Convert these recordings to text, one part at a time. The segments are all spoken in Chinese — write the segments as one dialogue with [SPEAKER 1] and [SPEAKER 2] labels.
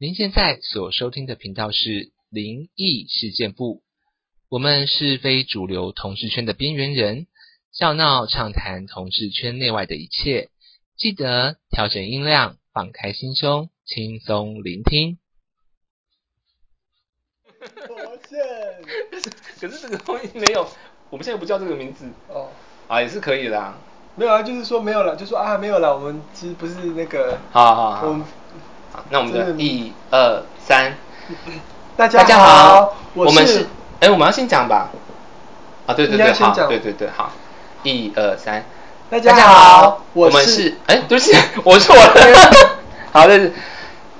[SPEAKER 1] 您现在所收听的频道是灵异事件部，我们是非主流同志圈的边缘人，笑闹畅谈同志圈内外的一切。记得调整音量，放开心胸，轻松聆听。
[SPEAKER 2] 抱 歉
[SPEAKER 3] 可是这个东西没有，我们现在不叫这个名字
[SPEAKER 2] 哦，
[SPEAKER 3] 啊，也是可以的啊。
[SPEAKER 2] 没有啊，就是说没有了，就说啊没有了，我们其实不是那个，
[SPEAKER 3] 好好好
[SPEAKER 2] 我们
[SPEAKER 3] 好，那我们
[SPEAKER 2] 真的
[SPEAKER 3] 的一二三，
[SPEAKER 2] 大
[SPEAKER 3] 大家
[SPEAKER 2] 好
[SPEAKER 3] 好，，
[SPEAKER 2] 我
[SPEAKER 3] 们是，哎，我们要先讲吧。啊，对对对，好，对对对，好，一二三，
[SPEAKER 2] 大
[SPEAKER 3] 家
[SPEAKER 2] 家好，
[SPEAKER 3] 我们
[SPEAKER 2] 是
[SPEAKER 3] 是，哎，对不起，我是我。的，好的，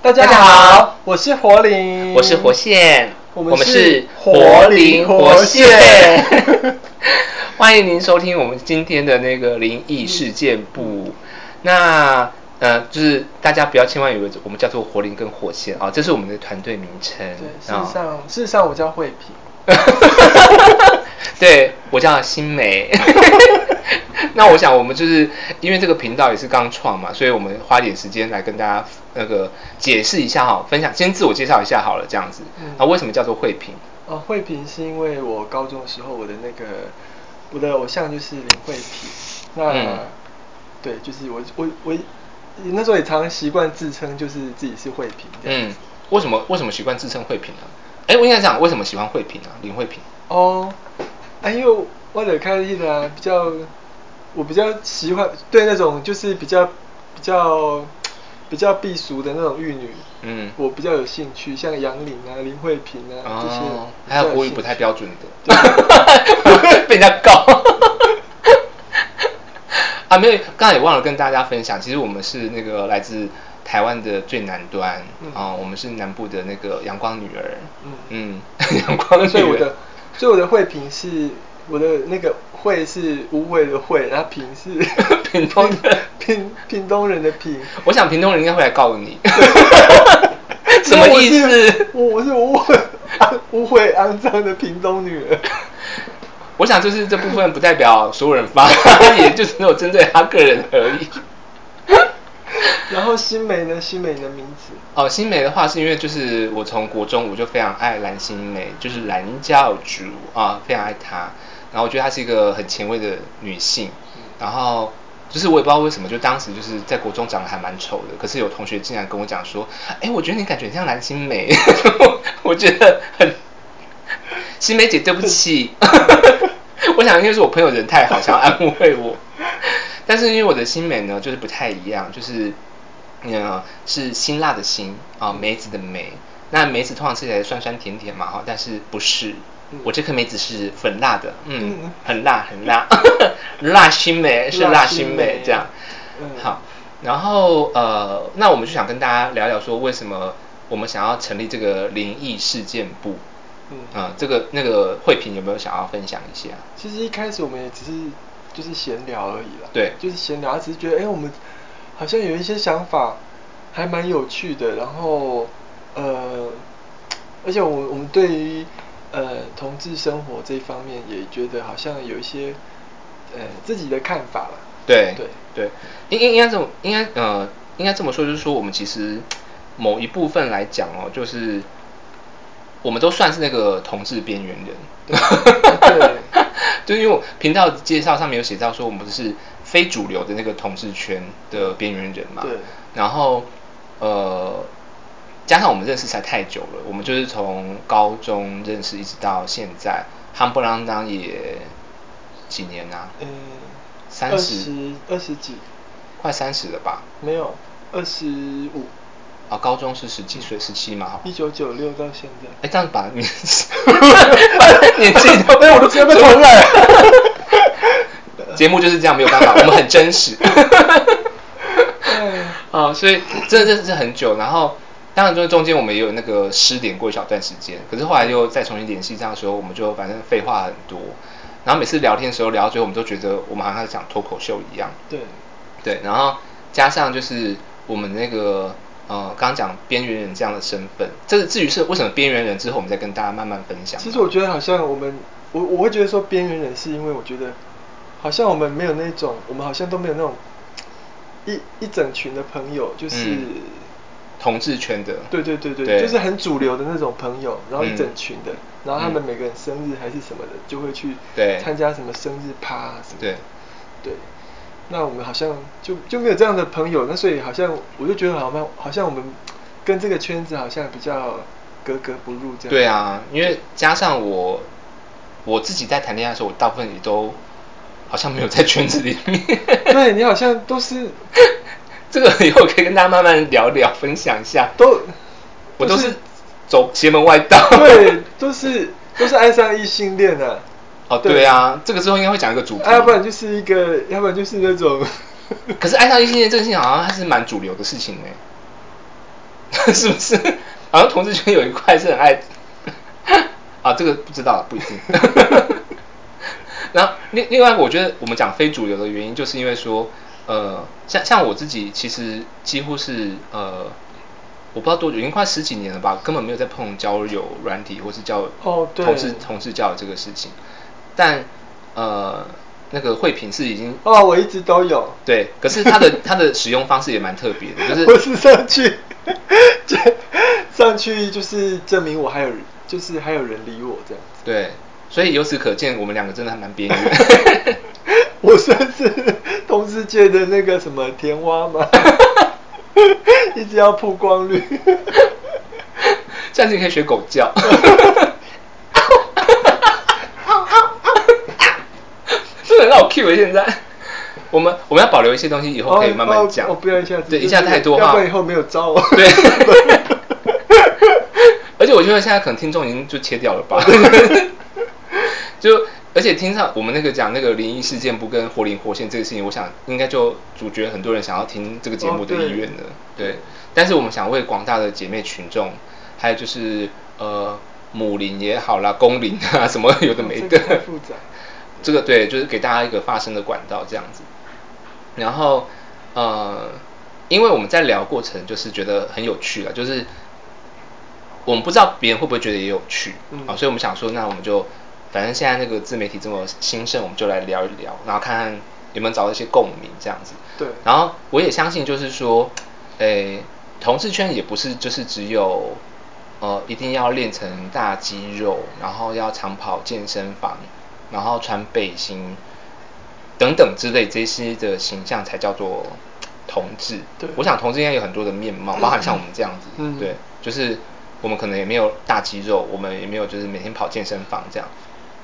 [SPEAKER 2] 大家好
[SPEAKER 3] 好，
[SPEAKER 2] 我是活灵，
[SPEAKER 3] 我是活线，
[SPEAKER 2] 我们是
[SPEAKER 3] 是
[SPEAKER 2] 活
[SPEAKER 3] 活
[SPEAKER 2] 灵
[SPEAKER 3] 灵活
[SPEAKER 2] 现，
[SPEAKER 3] 欢迎您收听我们今天的那个灵异事件部。那呃，就是大家不要千万以为我们叫做活灵跟火线啊，这是我们的团队名称。
[SPEAKER 2] 对，事
[SPEAKER 3] 啊
[SPEAKER 2] 实上事实上我叫慧萍，
[SPEAKER 3] 对我叫新梅。那我想我们就是因为这个频道也是刚创嘛，所以我们花点时间来跟大家那个解释一下哈，分享先自我介绍一下好了，这样子。
[SPEAKER 2] 嗯
[SPEAKER 3] 啊，为什么叫做慧萍？
[SPEAKER 2] 哦，慧萍是因为我高中的时候我的那个我的偶像就是林慧萍，那、
[SPEAKER 3] 嗯
[SPEAKER 2] 对，就是我我我那时候也常习惯自称就是自己是慧萍
[SPEAKER 3] 嗯，为什么为什么习惯自称慧萍呢？哎，我应该讲为什么喜欢慧萍啊？林慧萍。
[SPEAKER 2] 哦，啊，因为我的开始啊，比较我比较喜欢对那种就是比较比较比较避俗的那种玉女，
[SPEAKER 3] 嗯
[SPEAKER 2] 我比较有兴趣，像杨林啊、林慧萍啊、这些
[SPEAKER 3] 还有国语不太标准的，被人家告。啊，没有，刚才也忘了跟大家分享，其实我们是那个来自台湾的最南端
[SPEAKER 2] 嗯
[SPEAKER 3] 啊、我们是南部的那个阳光女儿，
[SPEAKER 2] 嗯
[SPEAKER 3] 嗯，阳光女儿，
[SPEAKER 2] 所以我的，所以我的惠萍是我的那个惠是无慧的慧，然后萍是
[SPEAKER 3] 屏东的
[SPEAKER 2] 屏屏东人的屏，
[SPEAKER 3] 我想屏东人应该会来告你，什么意思？
[SPEAKER 2] 我我是无慧污秽肮脏的屏东女儿。
[SPEAKER 3] 我想就是这部分不代表所有人发，也就只有针对他个人而已。
[SPEAKER 2] 然后新美呢？新美的名字
[SPEAKER 3] 哦，新美的话是因为就是我从国中我就非常爱蓝心美，就是蓝教主啊，非常爱她。然后我觉得她是一个很前卫的女性，然后就是我也不知道为什么，就当时就是在国中长得还蛮丑的，可是有同学竟然跟我讲说，哎，我觉得你感觉很像蓝心美，我觉得很，新梅姐对不起，我想应该是我朋友人太好，想要安慰我。但是因为我的新美呢，就是不太一样，就是呃是辛辣的辛啊，梅子的梅。那梅子通常吃起来酸酸甜甜嘛哈，但是不是，
[SPEAKER 2] 嗯
[SPEAKER 3] 我这颗梅子是粉辣的，嗯
[SPEAKER 2] 嗯，
[SPEAKER 3] 很辣很辣，辣新梅是辣新
[SPEAKER 2] 梅
[SPEAKER 3] 梅这样。
[SPEAKER 2] 嗯
[SPEAKER 3] 好，然后呃，那我们就想跟大家聊聊说，为什么我们想要成立这个灵异事件部？
[SPEAKER 2] 嗯
[SPEAKER 3] 啊、这个那个慧萍有没有想要分享一下？
[SPEAKER 2] 其实一开始我们也只是就是闲聊而已啦，
[SPEAKER 3] 对
[SPEAKER 2] 就是闲聊，只是觉得哎、我们好像有一些想法还蛮有趣的，然后呃，而且我我们对于呃同志生活这一方面也觉得好像有一些呃自己的看法啦。
[SPEAKER 3] 对
[SPEAKER 2] 对
[SPEAKER 3] 对，应应应该这么应该呃应该这么说，就是说我们其实某一部分来讲哦，就是我们都算是那个同志边缘人。
[SPEAKER 2] 对
[SPEAKER 3] 就因为我频道介绍上面有写到说，我们是非主流的那个同志圈的边缘人嘛。
[SPEAKER 2] 对
[SPEAKER 3] 然后呃，加上我们认识才太久了，我们就是从高中认识一直到现在，夯不啷当也几年啊？
[SPEAKER 2] 嗯，
[SPEAKER 3] 三十
[SPEAKER 2] 十二十几
[SPEAKER 3] 快三十了吧？
[SPEAKER 2] 没有二十五，
[SPEAKER 3] 啊，高中是十几岁，十七嘛，
[SPEAKER 2] 一九九六到现在。
[SPEAKER 3] 哎，这样把年把年纪都
[SPEAKER 2] 哎我都直接被传染
[SPEAKER 3] 节目就是这样，没有办法，我们很真实。
[SPEAKER 2] 哎
[SPEAKER 3] 啊，所以真的认识很久，然后当然就是中间我们也有那个失联过一小段时间，可是后来又再重新联系，这样的时候我们就反正废话很多，然后每次聊天的时候聊到最后，我们都觉得我们好像在讲脱口秀一样。
[SPEAKER 2] 对，
[SPEAKER 3] 对，然后加上就是我们那个呃，刚刚讲边缘人这样的身份，这至于是为什么边缘人之后，我们再跟大家慢慢分享。
[SPEAKER 2] 其实我觉得好像我们，我我会觉得说边缘人是因为我觉得，好像我们没有那种，我们好像都没有那种一一整群的朋友，就是、
[SPEAKER 3] 嗯同志圈的，
[SPEAKER 2] 对对对对，
[SPEAKER 3] 对
[SPEAKER 2] 就是很主流的那种朋友，然后一
[SPEAKER 3] 嗯
[SPEAKER 2] 整群的，然后他们
[SPEAKER 3] 嗯
[SPEAKER 2] 每个人生日还是什么的，就会去
[SPEAKER 3] 对
[SPEAKER 2] 参加什么生日趴啊什么的。
[SPEAKER 3] 对
[SPEAKER 2] 对，那我们好像就就没有这样的朋友，那所以好像我就觉得好像好像我们跟这个圈子好像比较格格不入这样。
[SPEAKER 3] 对，啊，因为加上我我自己在谈恋爱的时候，我大部分也都好像没有在圈子里面。
[SPEAKER 2] 对你好像都是
[SPEAKER 3] 这个以后可以跟大家慢慢聊聊，分享一下。
[SPEAKER 2] 都
[SPEAKER 3] 我都是走邪门外道。
[SPEAKER 2] 对，都是都是爱上异性恋的、
[SPEAKER 3] 哦，对啊，这个之后应该会讲一个主题。
[SPEAKER 2] 啊，要不然就是一个，要不然就是那种。
[SPEAKER 3] 可是爱上异性恋这个事情好像还是蛮主流的事情呢，是不是？好像同志圈有一块是很爱，啊，这个不知道，不一定。然后另另外，我觉得我们讲非主流的原因，就是因为说，呃，像像我自己，其实几乎是呃，我不知道多久，已经快十几年了吧，根本没有在碰交友软体或是交
[SPEAKER 2] 哦对
[SPEAKER 3] 同志同事交友这个事情。但呃，那个会品是已经
[SPEAKER 2] 哦，我一直都有。
[SPEAKER 3] 对，可是它的 它的使用方式也蛮特别的，就是
[SPEAKER 2] 我是上去，就 上去就是证明我还有，就是还有人理我这样子。
[SPEAKER 3] 对，所以由此可见，我们两个真的还蛮边缘。
[SPEAKER 2] 我算是同世界的那个什么甜蛙吗？一直要曝光率。
[SPEAKER 3] 下次你可以学狗叫。真的很好 Q 欸现在。我们我们要保留一些东西，以后可以慢慢讲。
[SPEAKER 2] 哦，哦不要一下子。
[SPEAKER 3] 对，一下太多话。
[SPEAKER 2] 要不然以后没有招哦。
[SPEAKER 3] 对。而且我觉得现在可能听众已经就切掉了吧。就而且听上我们那个讲那个灵异事件不跟活灵活现这个事情，我想应该就主角很多人想要听这个节目的意愿了。对。但是我们想为广大的姐妹群众，还有就是呃母灵也好啦，公灵啊什么有的没的。
[SPEAKER 2] 这个太复杂。
[SPEAKER 3] 这个对，就是给大家一个发声的管道这样子。然后呃，因为我们在聊过程就是觉得很有趣了，就是我们不知道别人会不会觉得也有趣，
[SPEAKER 2] 嗯
[SPEAKER 3] 啊，所以我们想说，那我们就反正现在那个自媒体这么兴盛，我们就来聊一聊，然后看看有没有找到一些共鸣这样子。
[SPEAKER 2] 对。
[SPEAKER 3] 然后我也相信，就是说，诶，同志圈也不是就是只有呃一定要练成大肌肉，然后要长跑健身房，然后穿背心等等之类这些的形象才叫做同志。
[SPEAKER 2] 对。
[SPEAKER 3] 我想同志应该有很多的面貌，包含像我们这样子，
[SPEAKER 2] 嗯。
[SPEAKER 3] 对，就是我们可能也没有大肌肉，我们也没有就是每天跑健身房这样，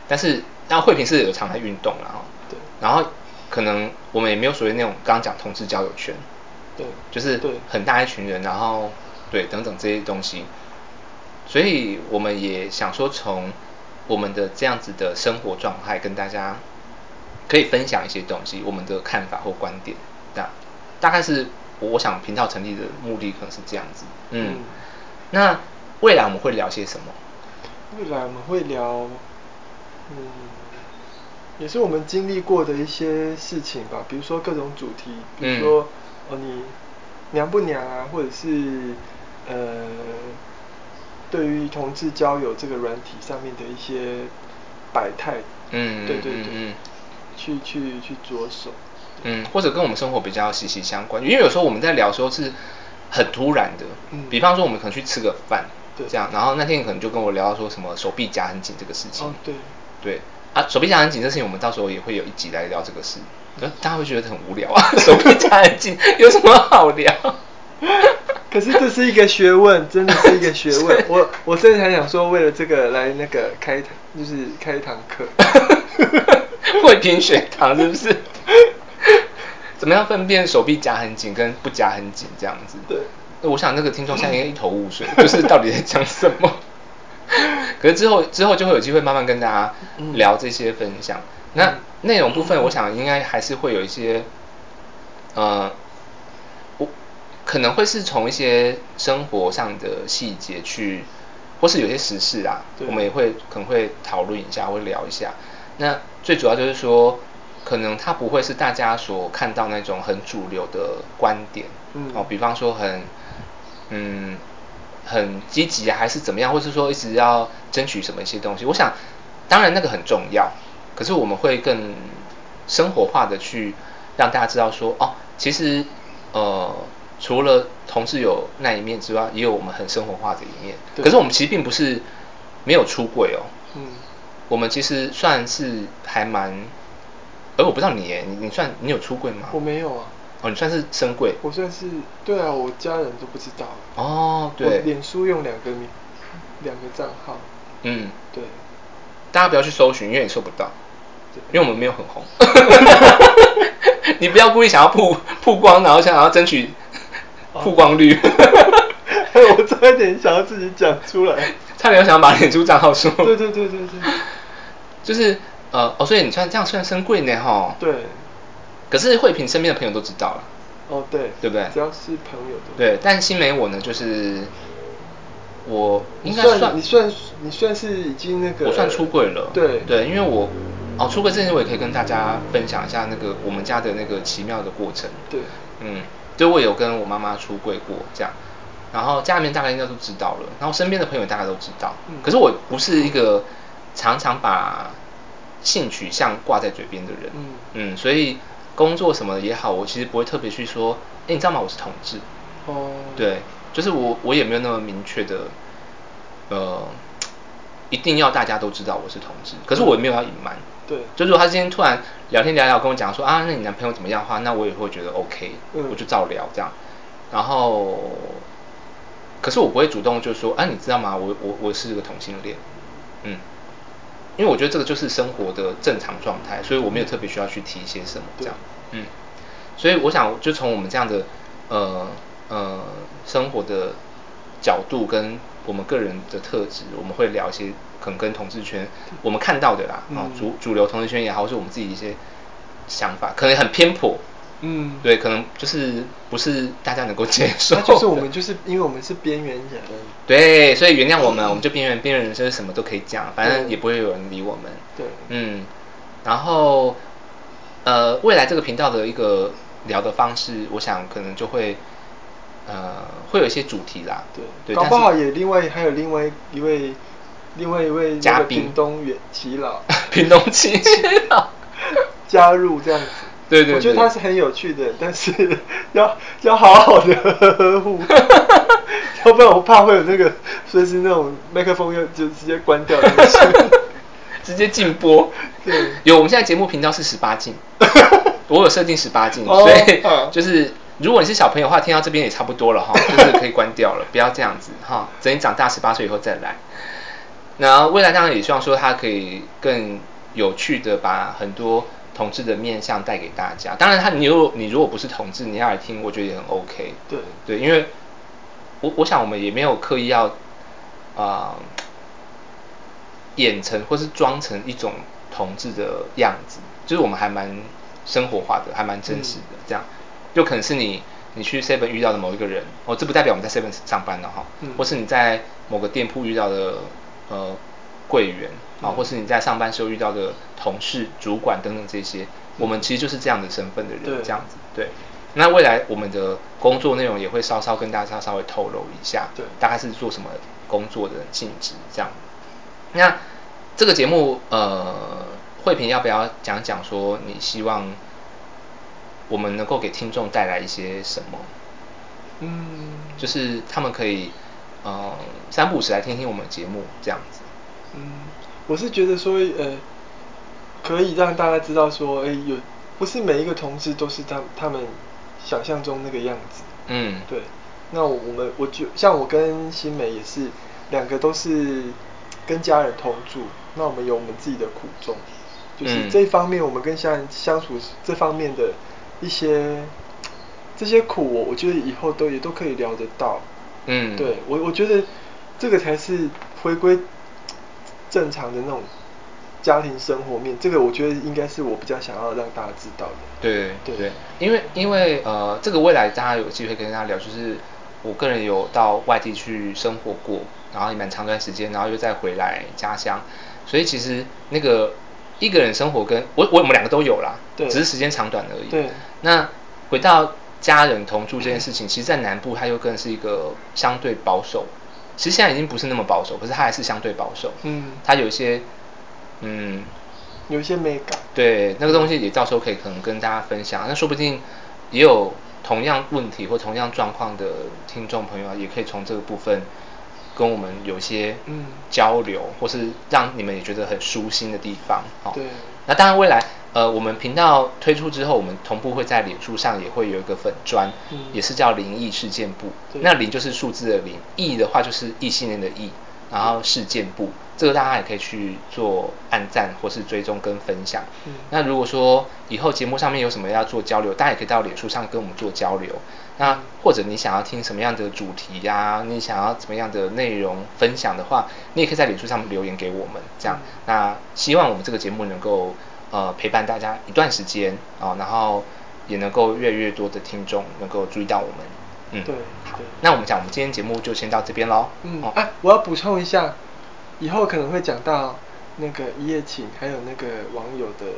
[SPEAKER 3] 但是然后慧萍是有常在运动然后
[SPEAKER 2] 对。
[SPEAKER 3] 然后可能我们也没有所谓那种刚刚讲同志交友圈，
[SPEAKER 2] 对。
[SPEAKER 3] 就是
[SPEAKER 2] 对。
[SPEAKER 3] 很大一群人，然后对等等这些东西，所以我们也想说从我们的这样子的生活状态跟大家可以分享一些东西，我们的看法或观点，这样。大概是我我想频道成立的目的可能是这样子，嗯，
[SPEAKER 2] 嗯。
[SPEAKER 3] 那未来我们会聊些什么？
[SPEAKER 2] 未来我们会聊，嗯，也是我们经历过的一些事情吧，比如说各种主题，比如说、哦你娘不娘啊，或者是呃，对于同志交友这个软体上面的一些百态，
[SPEAKER 3] 嗯
[SPEAKER 2] 对对对，去去去着手，
[SPEAKER 3] 嗯，或者跟我们生活比较息息相关，因为有时候我们在聊的时候是很突然的，
[SPEAKER 2] 嗯。
[SPEAKER 3] 比方说我们可能去吃个饭，
[SPEAKER 2] 对。
[SPEAKER 3] 这样，然后那天可能就跟我聊到说什么手臂夹很紧这个事情，
[SPEAKER 2] 哦对，
[SPEAKER 3] 对。啊，手臂夹很紧这事情，我们到时候也会有一集来聊这个事，可大家会觉得很无聊啊，手臂夹很紧有什么好聊？
[SPEAKER 2] 可是这是一个学问，真的是一个学问。我我甚至还想说，为了这个来那个开堂，就是开一堂课。
[SPEAKER 3] 会贫血糖是不是？怎么样分辨手臂夹很紧跟不夹很紧这样子？
[SPEAKER 2] 对，
[SPEAKER 3] 我想那个听众现在应该一头雾水，就是到底在讲什么。可是之后之后就会有机会慢慢跟大家聊这些分享。那内容部分，我想应该还是会有一些，呃，我可能会是从一些生活上的细节去，或是有些时事啊，我们也会可能会讨论一下，会聊一下。那最主要就是说，可能它不会是大家所看到那种很主流的观点，
[SPEAKER 2] 嗯
[SPEAKER 3] 哦，比方说很，嗯，很积极啊，还是怎么样，或是说一直要争取什么一些东西。我想，当然那个很重要，可是我们会更生活化的去让大家知道说，哦，其实呃，除了同志有那一面之外，也有我们很生活化的一面。
[SPEAKER 2] 对
[SPEAKER 3] 可是我们其实并不是没有出柜哦，
[SPEAKER 2] 嗯，
[SPEAKER 3] 我们其实算是还蛮，而我不知道你耶，你你算你有出柜吗？
[SPEAKER 2] 我没有啊，
[SPEAKER 3] 哦，你算是生柜。
[SPEAKER 2] 我算是对啊，我家人都不知道。
[SPEAKER 3] 哦，
[SPEAKER 2] 我
[SPEAKER 3] 对，
[SPEAKER 2] 脸书用两个名，两个账号，
[SPEAKER 3] 嗯，
[SPEAKER 2] 对，
[SPEAKER 3] 大家不要去搜寻，因为你搜不到，因为我们没有很红。你不要故意想要曝曝光，然后想要争取曝光率，
[SPEAKER 2] 我差一点想要自己讲出来。
[SPEAKER 3] 差点想要把脸书账号说。
[SPEAKER 2] 对对对对对，
[SPEAKER 3] 就是呃哦，所以你算这样算深贵呢哈。
[SPEAKER 2] 对，
[SPEAKER 3] 可是慧萍身边的朋友都知道了，
[SPEAKER 2] 哦对，
[SPEAKER 3] 对不对？
[SPEAKER 2] 只要是朋友都。
[SPEAKER 3] 对，但新梅我呢，就是我
[SPEAKER 2] 你
[SPEAKER 3] 应该算
[SPEAKER 2] 你算你算是已经那个，
[SPEAKER 3] 我算出柜了，
[SPEAKER 2] 对。
[SPEAKER 3] 对，因为我哦出柜这件事我也可以跟大家分享一下那个我们家的那个奇妙的过程。
[SPEAKER 2] 对，
[SPEAKER 3] 嗯，就我有跟我妈妈出柜过这样，然后家里面大概应该都知道了，然后身边的朋友大概都知道，
[SPEAKER 2] 嗯
[SPEAKER 3] 可是我不是一个常常把性取向挂在嘴边的人，
[SPEAKER 2] 嗯
[SPEAKER 3] 嗯，所以工作什么的也好，我其实不会特别去说，哎，你知道吗？我是同志，
[SPEAKER 2] 哦，
[SPEAKER 3] 对，就是我我也没有那么明确的，呃，一定要大家都知道我是同志，可是我也没有要隐瞒。
[SPEAKER 2] 对，
[SPEAKER 3] 就如果他今天突然聊天聊聊跟我讲说啊，那你男朋友怎么样的话，那我也会觉得 OK，、
[SPEAKER 2] 嗯。
[SPEAKER 3] 我就照聊这样。然后，可是我不会主动就说，啊，你知道吗？我我我是个同性恋，嗯，因为我觉得这个就是生活的正常状态，所以我没有特别需要去提一些什么这样，嗯，所以我想就从我们这样的呃呃生活的角度跟我们个人的特质，我们会聊一些可能跟同志圈我们看到的啦，啊、
[SPEAKER 2] 嗯
[SPEAKER 3] 主主流同志圈也好，或是我们自己一些想法，可能很偏颇，
[SPEAKER 2] 嗯，
[SPEAKER 3] 对，可能就是不是大家能够接受。
[SPEAKER 2] 那就是我们就是因为我们是边缘人，
[SPEAKER 3] 对，所以原谅我们，我们就边缘边缘人生，什么都可以讲，反正也不会有人理我们。
[SPEAKER 2] 对，
[SPEAKER 3] 嗯，然后呃，未来这个频道的一个聊的方式，我想可能就会呃会有一些主题啦。
[SPEAKER 2] 对，
[SPEAKER 3] 对，
[SPEAKER 2] 搞不好也另外还有另外一位，另外一位
[SPEAKER 3] 嘉宾
[SPEAKER 2] 屏东元耆老
[SPEAKER 3] 屏东七
[SPEAKER 2] 加入这样子。
[SPEAKER 3] 对对对
[SPEAKER 2] 我觉得他是很有趣的，但是 要要好好的呵护，要不然我怕会有那个随时那种麦克风又就直接关掉的
[SPEAKER 3] 直接禁播。
[SPEAKER 2] 对
[SPEAKER 3] 有，我们现在节目频道是十八禁，我有设定十八禁，
[SPEAKER 2] 哦
[SPEAKER 3] 所以
[SPEAKER 2] 嗯
[SPEAKER 3] 就是如果你是小朋友的话，听到这边也差不多了哈，就是可以关掉了，不要这样子哈，等你长大十八岁以后再来。然后未来当然也希望说他可以更有趣的把很多同志的面相带给大家。当然他你如你如果不是同志，你要来听，我觉得也很 OK。
[SPEAKER 2] 对
[SPEAKER 3] 对，因为我我想我们也没有刻意要啊、呃演成或是装成一种同志的样子，就是我们还蛮生活化的，还蛮真实的，这样。就可能是你你去 Seven 遇到的某一个人，哦，这不代表我们在 Seven 上班了哈，
[SPEAKER 2] 嗯。
[SPEAKER 3] 或是你在某个店铺遇到的呃柜员啊、
[SPEAKER 2] 嗯。
[SPEAKER 3] 或是你在上班时候遇到的同事、主管等等这些，我们其实就是这样的身份的人，这样子，对。那未来我们的工作内容也会稍稍跟大家稍微透露一下，
[SPEAKER 2] 对。
[SPEAKER 3] 大概是做什么工作的性质这样。那这个节目，呃，慧萍要不要讲讲说你希望我们能够给听众带来一些什么？
[SPEAKER 2] 嗯，
[SPEAKER 3] 就是他们可以，呃，三不五时来听听我们的节目这样子。
[SPEAKER 2] 嗯，我是觉得说，呃，可以让大家知道说，哎、有不是每一个同志都是他他们想象中那个样子。
[SPEAKER 3] 嗯，
[SPEAKER 2] 对，那我们我就像我跟新美也是两个都是跟家人同住，那我们有我们自己的苦衷，就是
[SPEAKER 3] 嗯
[SPEAKER 2] 这一方面我们跟家人相处这方面的一些这些苦我，我觉得以后都也都可以聊得到。
[SPEAKER 3] 嗯，
[SPEAKER 2] 对我我觉得这个才是回归正常的那种家庭生活面，这个我觉得应该是我比较想要让大家知道的。
[SPEAKER 3] 对
[SPEAKER 2] 对
[SPEAKER 3] 对，因为因为呃，这个未来大家有机会跟大家聊，就是我个人有到外地去生活过，然后也蛮长段时间，然后又再回来家乡，所以其实那个一个人生活跟我我我们两个都有啦，
[SPEAKER 2] 对
[SPEAKER 3] 只是时间长短而已。
[SPEAKER 2] 对
[SPEAKER 3] 那回到家人同住这件事情，其实，在南部它又更是一个相对保守，其实现在已经不是那么保守，可是它还是相对保守。
[SPEAKER 2] 嗯
[SPEAKER 3] 它有一些嗯。
[SPEAKER 2] 有一些美感。
[SPEAKER 3] 对，那个东西也到时候可以可能跟大家分享，那说不定也有同样问题或同样状况的听众朋友啊，也可以从这个部分跟我们有一些
[SPEAKER 2] 嗯。
[SPEAKER 3] 交流，或是让你们也觉得很舒心的地方。哦
[SPEAKER 2] 对。
[SPEAKER 3] 那当然未来呃我们频道推出之后，我们同步会在脸书上也会有一个粉砖，
[SPEAKER 2] 嗯。
[SPEAKER 3] 也是叫灵异事件部。那灵就是数字的灵，异的话就是异性恋的异，然后事件部，这个大家也可以去做按赞或是追踪跟分享。
[SPEAKER 2] 嗯
[SPEAKER 3] 那如果说以后节目上面有什么要做交流，大家也可以到脸书上跟我们做交流。那或者你想要听什么样的主题呀、你想要怎么样的内容分享的话，你也可以在脸书上面留言给我们，这样。
[SPEAKER 2] 嗯
[SPEAKER 3] 那希望我们这个节目能够呃陪伴大家一段时间啊、然后也能够越来越多的听众能够注意到我们。嗯，
[SPEAKER 2] 对。
[SPEAKER 3] 那我们讲，我们今天节目就先到这边喽。哦，
[SPEAKER 2] 嗯啊，我要补充一下，以后可能会讲到那个一夜情，还有那个网友的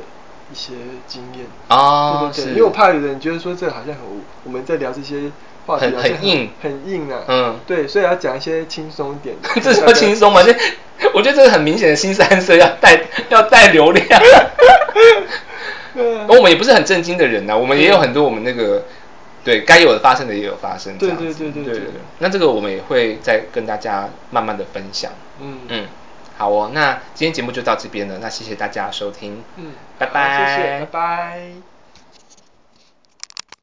[SPEAKER 2] 一些经验。
[SPEAKER 3] 哦
[SPEAKER 2] 对对对，因为我怕有人觉得说这好像很无，我们在聊这些话题
[SPEAKER 3] 很很硬
[SPEAKER 2] 很硬啊。
[SPEAKER 3] 嗯
[SPEAKER 2] 对，所以要讲一些轻松一点的。
[SPEAKER 3] 这说轻松吗？这我觉得这是很明显的新三色要带 要带流量。
[SPEAKER 2] 嗯
[SPEAKER 3] 我们也不是很正经的人呐、我们也有很多我们那个对该有的发生的也有发生，这
[SPEAKER 2] 对对对对对
[SPEAKER 3] 对对。那这个我们也会再跟大家慢慢的分享。
[SPEAKER 2] 嗯
[SPEAKER 3] 嗯，好哦，那今天节目就到这边了，那谢谢大家收听，
[SPEAKER 2] 嗯，
[SPEAKER 3] 拜
[SPEAKER 2] 拜谢谢，
[SPEAKER 3] 拜
[SPEAKER 2] 拜拜。